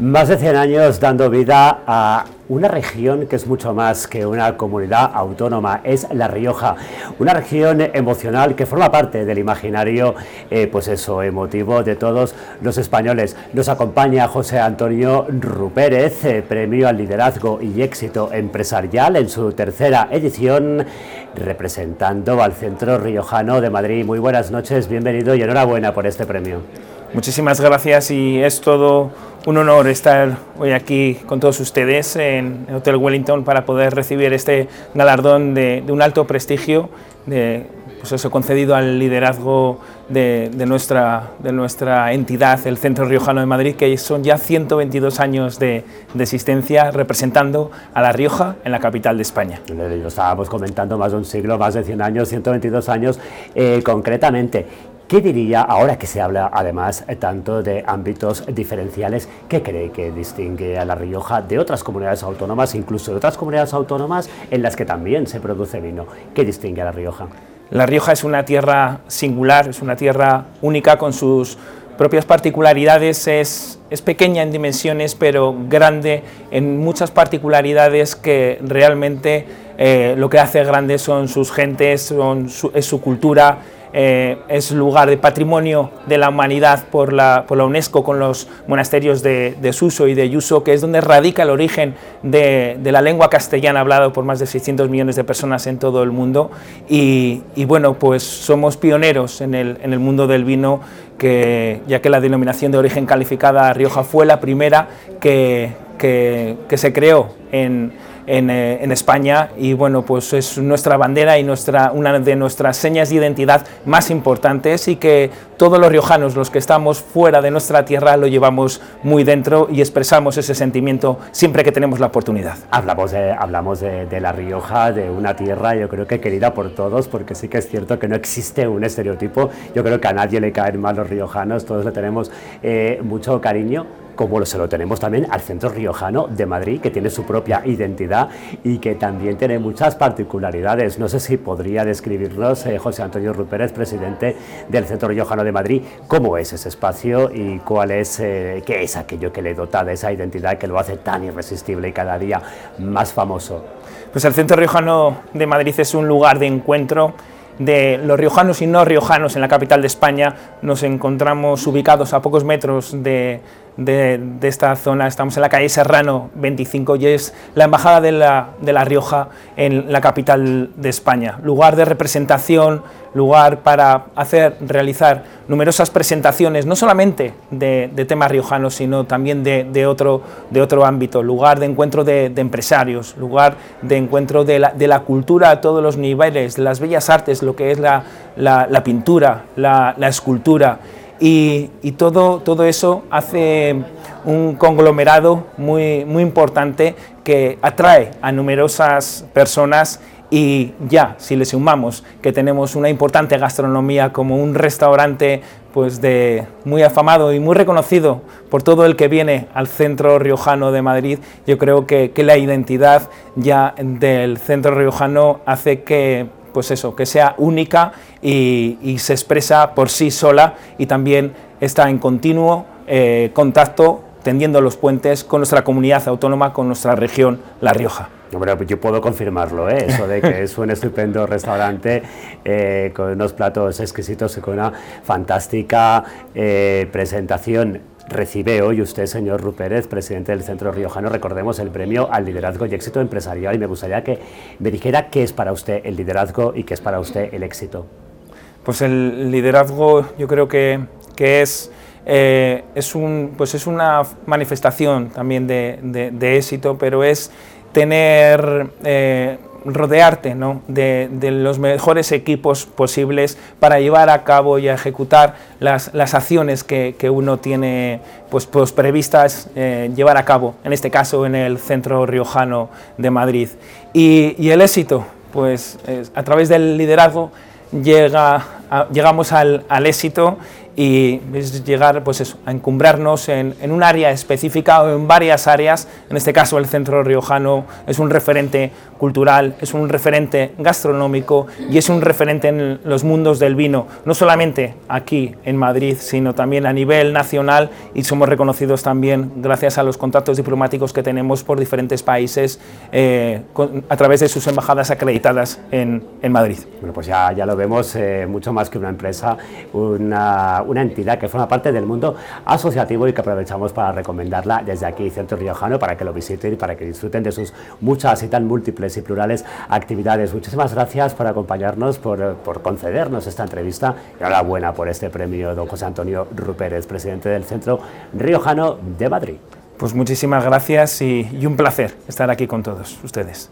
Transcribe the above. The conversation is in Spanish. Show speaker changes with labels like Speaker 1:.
Speaker 1: Más de 100 años dando vida a una región que es mucho más que una comunidad autónoma, es La Rioja, una región emocional que forma parte del imaginario, eh, pues eso, emotivo de todos los españoles. Nos acompaña José Antonio Rupérez, eh, premio al liderazgo y éxito empresarial en su tercera edición, representando al Centro Riojano de Madrid. Muy buenas noches, bienvenido y enhorabuena por este premio.
Speaker 2: Muchísimas gracias y es todo un honor estar hoy aquí con todos ustedes en el Hotel Wellington para poder recibir este galardón de, un alto prestigio, de, pues eso, concedido al liderazgo de, nuestra, de nuestra entidad, el Centro Riojano de Madrid, que son ya 122 años de, existencia representando a La Rioja en la capital de España.
Speaker 1: Lo estábamos comentando, más de un siglo, más de 100 años, 122 años eh, concretamente. ¿Qué diría, ahora que se habla además tanto de ámbitos diferenciales, qué cree que distingue a La Rioja de otras comunidades autónomas, incluso de otras comunidades autónomas en las que también se produce vino? ¿Qué distingue a La Rioja?
Speaker 2: La Rioja es una tierra singular, es una tierra única con sus propias particularidades, es, es pequeña en dimensiones, pero grande en muchas particularidades que realmente eh, lo que hace grande son sus gentes, son es su cultura, eh, es lugar de patrimonio de la humanidad por la, por la UNESCO con los monasterios de, de, Suso y de Yuso, que es donde radica el origen de, de, la lengua castellana hablada por más de 600 millones de personas en todo el mundo. Y, y bueno, pues somos pioneros en el, en el mundo del vino, que, ya que la denominación de origen calificada Rioja fue la primera que, que, que se creó en eh, en, España. Y bueno, pues es nuestra bandera y nuestra, una de nuestras señas de identidad más importantes y que todos los riojanos, los que estamos fuera de nuestra tierra, lo llevamos muy dentro y expresamos ese sentimiento siempre que tenemos la oportunidad.
Speaker 1: Hablamos de, hablamos de, La Rioja, de una tierra yo creo que querida por todos, porque sí que es cierto que no existe un estereotipo, yo creo que a nadie le caen mal los riojanos, todos le tenemos eh, mucho cariño como se lo tenemos también al Centro Riojano de Madrid, que tiene su propia identidad y que también tiene muchas particularidades. No sé si podría describirnos eh, José Antonio Rupérez, presidente del Centro Riojano de Madrid, cómo es ese espacio y cuál eh, qué es aquello que le dota de esa identidad que lo hace tan irresistible y cada día más famoso.
Speaker 2: Pues el Centro Riojano de Madrid es un lugar de encuentro de los riojanos y no riojanos en la capital de España. Nos encontramos ubicados a pocos metros de, de, esta zona. Estamos en la calle Serrano 25 y es la Embajada de la, de la Rioja en la capital de España. Lugar de representación, lugar para hacer, realizar numerosas presentaciones, no solamente de, temas riojanos, sino también de, otro, de otro ámbito, lugar de encuentro de, empresarios, lugar de encuentro de la, de la, cultura a todos los niveles, las bellas artes, lo que es la, la pintura, la, escultura, y, todo, todo eso hace un conglomerado muy, muy importante que atrae a numerosas personas y ya, si le sumamos que tenemos una importante gastronomía como un restaurante pues de muy afamado y muy reconocido por todo el que viene al centro riojano de Madrid, yo creo que, que la identidad ya del centro riojano hace que pues eso, que sea única y, se expresa por sí sola y también está en continuo eh, contacto tendiendo los puentes con nuestra comunidad autónoma, con nuestra región, La Rioja.
Speaker 1: Yo puedo confirmarlo, ¿eh? eso de que es un estupendo restaurante eh, con unos platos exquisitos y con una fantástica presentación recibe hoy usted, señor Rupérez, presidente del Centro Riojano, recordemos el premio al liderazgo y éxito empresarial y me gustaría que me dijera qué es para usted el liderazgo y qué es para usted el éxito.
Speaker 2: Pues el liderazgo yo creo que, que es, eh, es, un, pues es una manifestación también de, de, éxito, pero es tener eh, rodearte de, los mejores equipos posibles para llevar a cabo y a ejecutar las, acciones que, uno tiene pues, pues previstas eh, llevar a cabo, en este caso en el Centro Riojano de Madrid. Y, el éxito, pues a través del liderazgo llega llegamos al, éxito y es llegar pues eso, a encumbrarnos en, en, un área específica o en varias áreas. En este caso el Centro Riojano es un referente cultural, es un referente gastronómico y es un referente en los mundos del vino, no solamente aquí en Madrid, sino también a nivel nacional y somos reconocidos también gracias a los contactos diplomáticos que tenemos por diferentes países eh, con, a través de sus embajadas acreditadas en, en Madrid.
Speaker 1: Bueno, pues ya, ya lo vemos, eh, mucho más que una empresa, una una entidad que forma parte del mundo asociativo y que aprovechamos para recomendarla desde aquí, Centro Riojano, para que lo visiten y para que disfruten de sus muchas y tan múltiples y plurales actividades. Muchísimas gracias por acompañarnos, por, por concedernos esta entrevista. Y enhorabuena por este premio, don José Antonio Rupérez, presidente del Centro Riojano de Madrid.
Speaker 2: Pues muchísimas gracias y, y un placer estar aquí con todos ustedes.